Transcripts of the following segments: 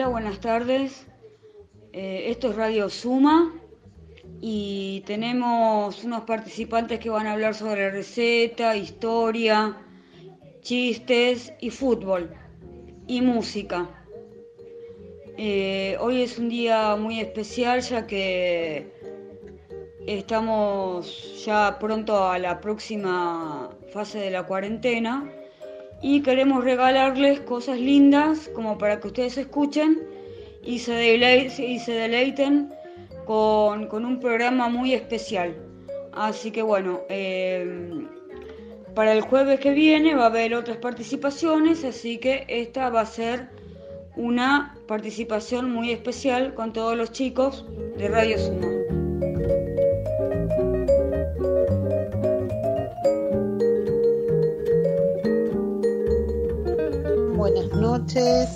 Hola, buenas tardes. Eh, esto es Radio Suma y tenemos unos participantes que van a hablar sobre receta, historia, chistes y fútbol y música. Eh, hoy es un día muy especial ya que estamos ya pronto a la próxima fase de la cuarentena y queremos regalarles cosas lindas como para que ustedes escuchen y se, deleiten, y se deleiten con, un programa muy especial. Así que bueno, eh, para el jueves que viene va a haber otras participaciones, así que esta va a ser una participación muy especial con todos los chicos de Radio Suma. Noches,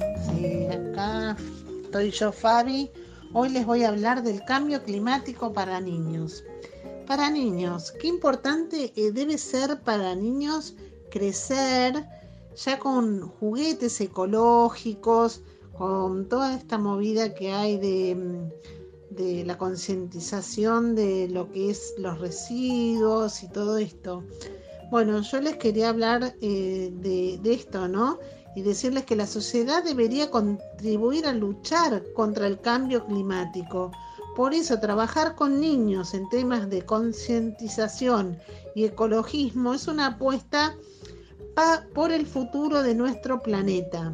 acá estoy yo Fabi. Hoy les voy a hablar del cambio climático para niños. Para niños, qué importante eh, debe ser para niños crecer ya con juguetes ecológicos, con toda esta movida que hay de, mm, de la concientización de lo que es los residuos y todo esto. Bueno, yo les quería hablar eh, de esto, ¿no? Y decirles que la sociedad debería contribuir a luchar contra el cambio climático. Por eso, trabajar con niños en temas de concientización y ecologismo es una apuesta por el futuro de nuestro planeta.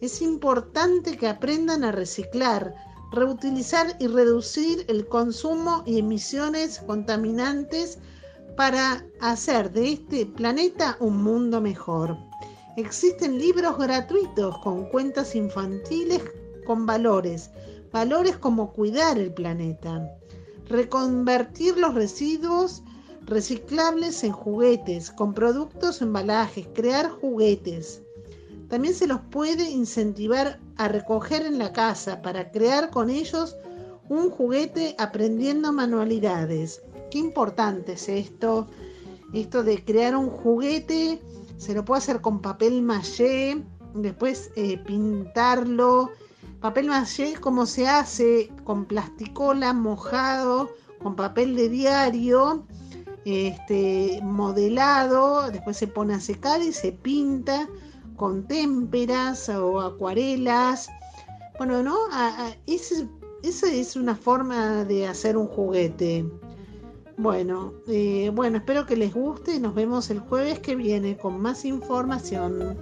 Es importante que aprendan a reciclar, reutilizar y reducir el consumo y emisiones contaminantes para hacer de este planeta un mundo mejor. Existen libros gratuitos con cuentas infantiles con valores, valores como cuidar el planeta, reconvertir los residuos reciclables en juguetes, con productos embalajes, crear juguetes. También se los puede incentivar a recoger en la casa para crear con ellos un juguete aprendiendo manualidades. Qué importante es esto, esto de crear un juguete se lo puede hacer con papel maché, después eh, pintarlo. Papel maché como se hace con plasticola mojado, con papel de diario, este, modelado, después se pone a secar y se pinta con témperas o acuarelas. Bueno, ¿no? esa es una forma de hacer un juguete. Bueno, eh, bueno, espero que les guste y nos vemos el jueves que viene con más información.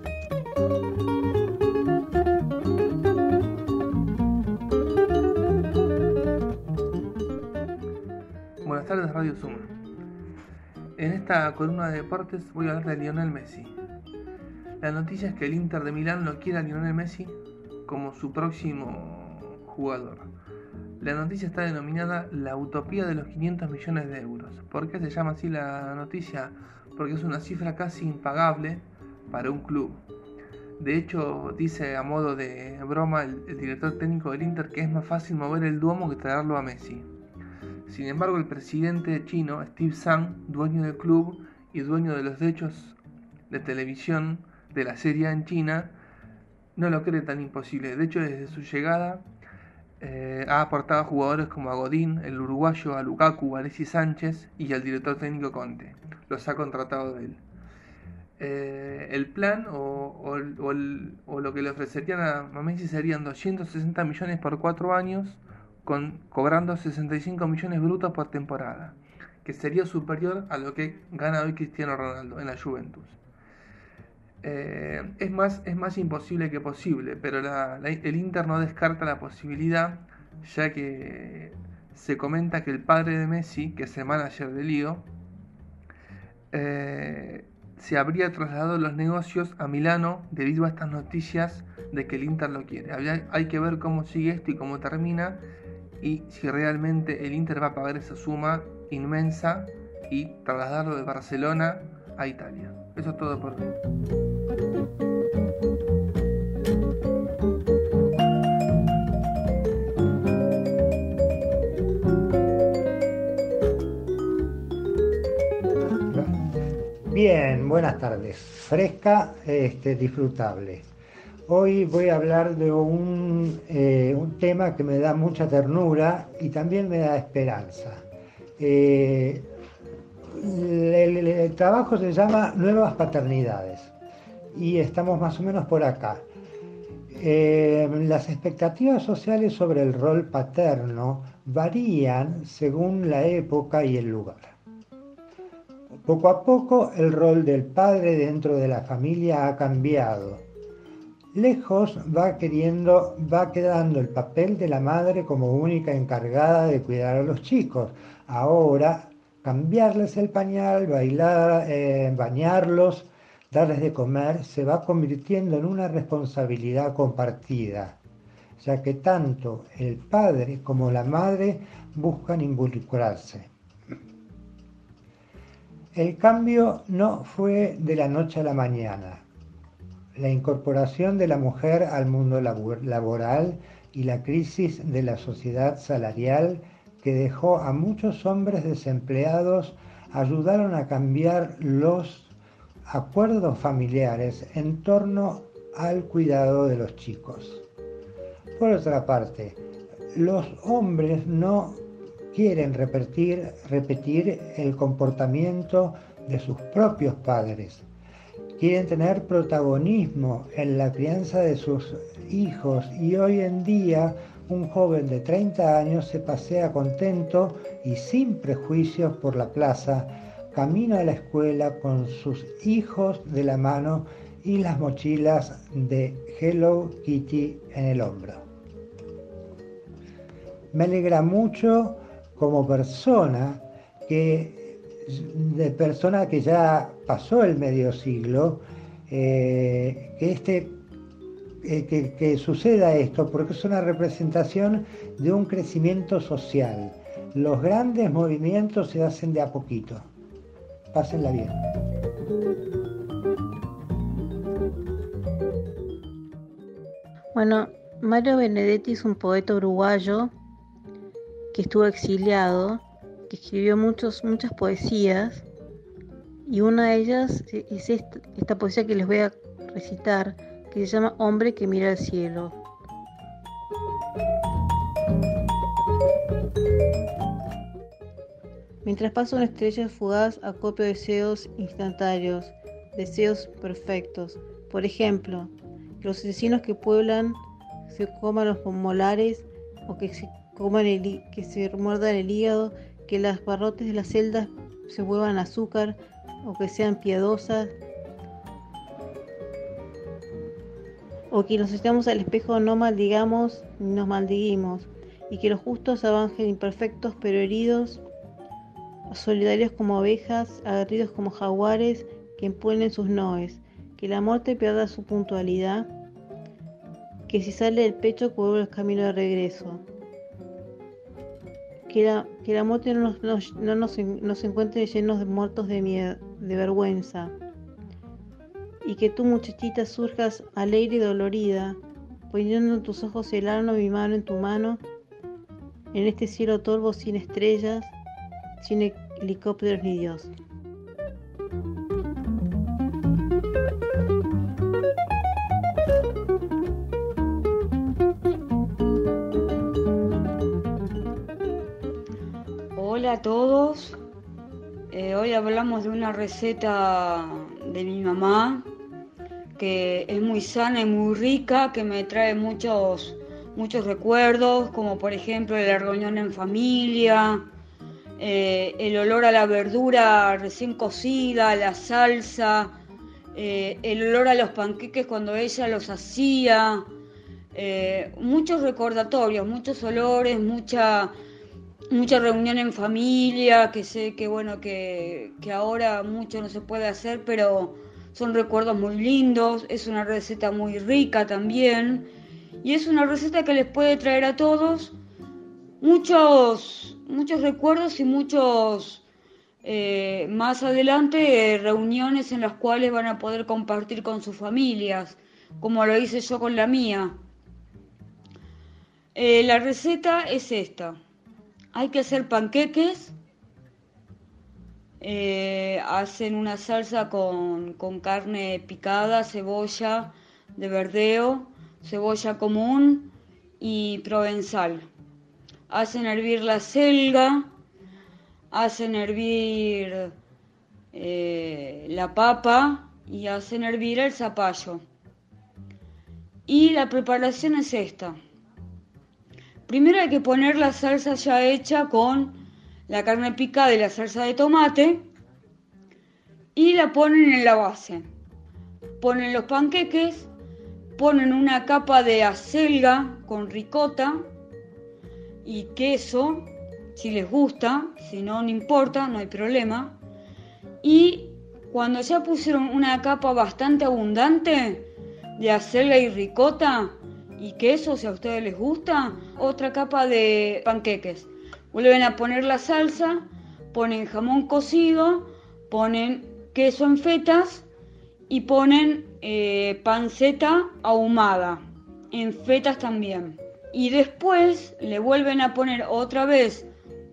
Buenas tardes Radio Suma. En esta columna de deportes voy a hablar de Lionel Messi. La noticia es que el Inter de Milán no quiere a Lionel Messi como su próximo jugador. La noticia está denominada La utopía de los 500 millones de euros. ¿Por qué se llama así la noticia? Porque es una cifra casi impagable para un club. De hecho, dice a modo de broma el, director técnico del Inter que es más fácil mover el Duomo que traerlo a Messi. Sin embargo, el presidente chino, Steve Zhang, dueño del club y dueño de los derechos de televisión de la serie en China, no lo cree tan imposible. De hecho, desde su llegada eh, ha aportado jugadores como a Godín, el uruguayo, a Lukaku, a Sánchez y al director técnico Conte. Los ha contratado él. Eh, el plan o, lo que le ofrecerían a Messi serían 260 millones por cuatro años, con, cobrando 65 millones brutos por temporada, que sería superior a lo que gana hoy Cristiano Ronaldo en la Juventus. Eh, es, más, es más imposible que posible, pero el Inter no descarta la posibilidad, ya que se comenta que el padre de Messi, que es el manager de Lío, eh, se habría trasladado los negocios a Milano debido a estas noticias de que el Inter lo quiere. hay que ver cómo sigue esto y cómo termina y si realmente el Inter va a pagar esa suma inmensa y trasladarlo de Barcelona a Italia. Eso es todo por hoy. Buenas tardes. Fresca, este, disfrutable. Hoy voy a hablar de un, eh, un, tema que me da mucha ternura y también me da esperanza. Eh, el, el, trabajo se llama Nuevas Paternidades y estamos más o menos por acá. Eh, las expectativas sociales sobre el rol paterno varían según la época y el lugar. Poco a poco el rol del padre dentro de la familia ha cambiado. Lejos va queriendo, va quedando el papel de la madre como única encargada de cuidar a los chicos. Ahora cambiarles el pañal, bailar, eh, bañarlos, darles de comer, se va convirtiendo en una responsabilidad compartida, ya que tanto el padre como la madre buscan involucrarse. El cambio no fue de la noche a la mañana. La incorporación de la mujer al mundo laboral y la crisis de la sociedad salarial que dejó a muchos hombres desempleados ayudaron a cambiar los acuerdos familiares en torno al cuidado de los chicos. Por otra parte, los hombres no quieren repetir, repetir el comportamiento de sus propios padres. Quieren tener protagonismo en la crianza de sus hijos y hoy en día un joven de 30 años se pasea contento y sin prejuicios por la plaza, camino a la escuela con sus hijos de la mano y las mochilas de Hello Kitty en el hombro. Me alegra mucho como persona que de persona que ya pasó el medio siglo, eh, que este eh, que, que, suceda esto, porque es una representación de un crecimiento social. Los grandes movimientos se hacen de a poquito. Pásenla bien. Bueno, Mario Benedetti es un poeta uruguayo que estuvo exiliado, que escribió muchos, muchas poesías, y una de ellas es esta, esta poesía que les voy a recitar, que se llama Hombre que mira al cielo. Mientras pasa una estrella fugaz, acopio deseos instantáneos, deseos perfectos. Por ejemplo, que los asesinos que pueblan se coman los molares o que coman que se muerdan el hígado, que las barrotes de las celdas se vuelvan azúcar o que sean piadosas, o que nos estemos al espejo no maldigamos ni nos maldiguimos, y que los justos avancen imperfectos pero heridos, solidarios como abejas, aguerridos como jaguares, que empunen sus noes, que la muerte pierda su puntualidad, que si sale del pecho vuelva el camino de regreso, que la, que la muerte no nos, no, nos, encuentre llenos de muertos de miedo, de vergüenza, y que tú muchachita surjas alegre y dolorida, poniendo en tus ojos el arno mi mano en tu mano, en este cielo torvo sin estrellas, sin helicópteros ni Dios. Todos. Eh, hoy hablamos de una receta de mi mamá que es muy sana y muy rica, que me trae muchos, muchos recuerdos, como por ejemplo la reunión en familia, eh, el olor a la verdura recién cocida, la salsa, eh, el olor a los panqueques cuando ella los hacía, muchos recordatorios, muchos olores, mucha, mucha reunión en familia, que sé que bueno, que, que ahora mucho no se puede hacer, pero son recuerdos muy lindos, es una receta muy rica también y es una receta que les puede traer a todos muchos, muchos recuerdos y muchos eh, más adelante reuniones en las cuales van a poder compartir con sus familias, como lo hice yo con la mía. Eh, la receta es esta. Hay que hacer panqueques eh, hacen una salsa con, carne picada, cebolla, de verdeo, cebolla común y provenzal. Hacen hervir la selga, hacen hervir eh, la papa y hacen hervir el zapallo. Y la preparación es esta. Primero hay que poner la salsa ya hecha con la carne picada y la salsa de tomate y la ponen en la base. Ponen los panqueques, ponen una capa de acelga con ricota y queso, si les gusta, si no, no importa, no hay problema. Y cuando ya pusieron una capa bastante abundante de acelga y ricota y queso, si a ustedes les gusta, otra capa de panqueques. Vuelven a poner la salsa, ponen jamón cocido, ponen queso en fetas y ponen eh, panceta ahumada, en fetas también. Y después le vuelven a poner otra vez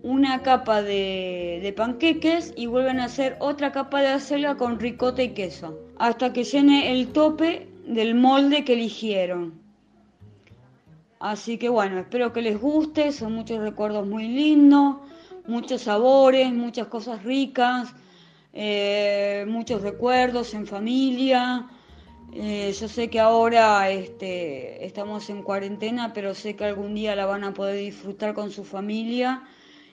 una capa de, panqueques y vuelven a hacer otra capa de acelga con ricota y queso, hasta que llene el tope del molde que eligieron. Así que bueno, espero que les guste, son muchos recuerdos muy lindos, muchos sabores, muchas cosas ricas, eh, muchos recuerdos en familia. Eh, yo sé que ahora este, estamos en cuarentena, pero sé que algún día la van a poder disfrutar con su familia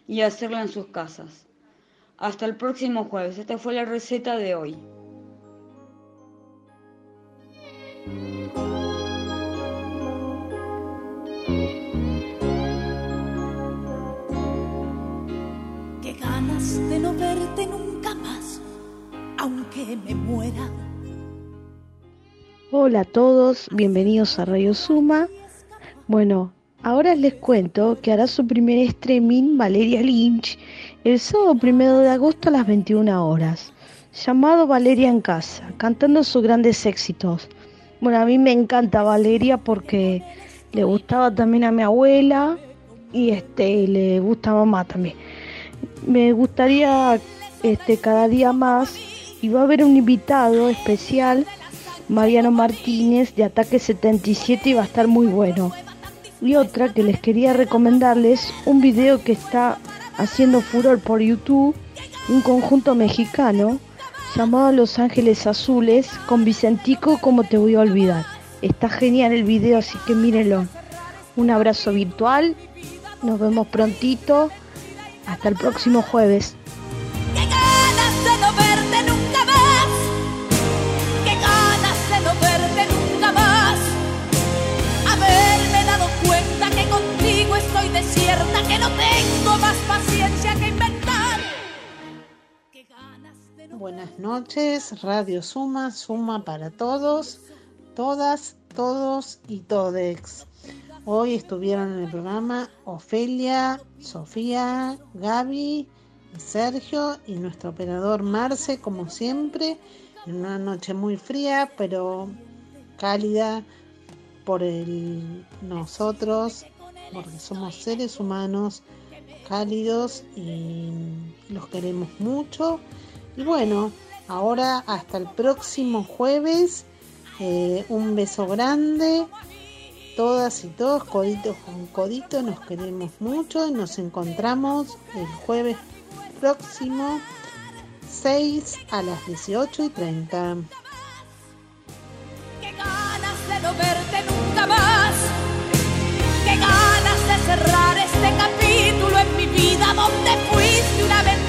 y hacerla en sus casas. Hasta el próximo jueves. Esta fue la receta de hoy. Aunque me muera. Hola a todos, bienvenidos a Radio Suma. Bueno, Ahora les cuento que hará su primer streaming Valeria Lynch el sábado primero de agosto a las 21 horas, llamado Valeria en casa, cantando sus grandes éxitos. Bueno, a mí me encanta Valeria porque le gustaba también a mi abuela y este le gusta a mamá también. Me gustaría este cada día más y va a haber un invitado especial, Mariano Martínez de Ataque 77 y va a estar muy bueno y otra que les quería recomendarles un video que está haciendo furor por YouTube, un conjunto mexicano llamado Los Ángeles Azules con Vicentico, como te voy a olvidar. Está genial el video, así que mírenlo. Un abrazo virtual, nos vemos prontito, hasta el próximo jueves. Que no tengo más paciencia que inventar. Buenas noches, Radio Suma, Suma para todos, todas, todos y todex. Hoy estuvieron en el programa Ofelia, Sofía, Gaby, Sergio y nuestro operador Marce, como siempre, en una noche muy fría, pero cálida por el nosotros porque somos seres humanos cálidos y los queremos mucho. Y bueno, ahora hasta el próximo jueves, eh, un beso grande, todas y todos, codito con codito, nos queremos mucho y nos encontramos el jueves próximo 6 a las 18 y 30. cerrar este capítulo en mi vida donde fuiste una vez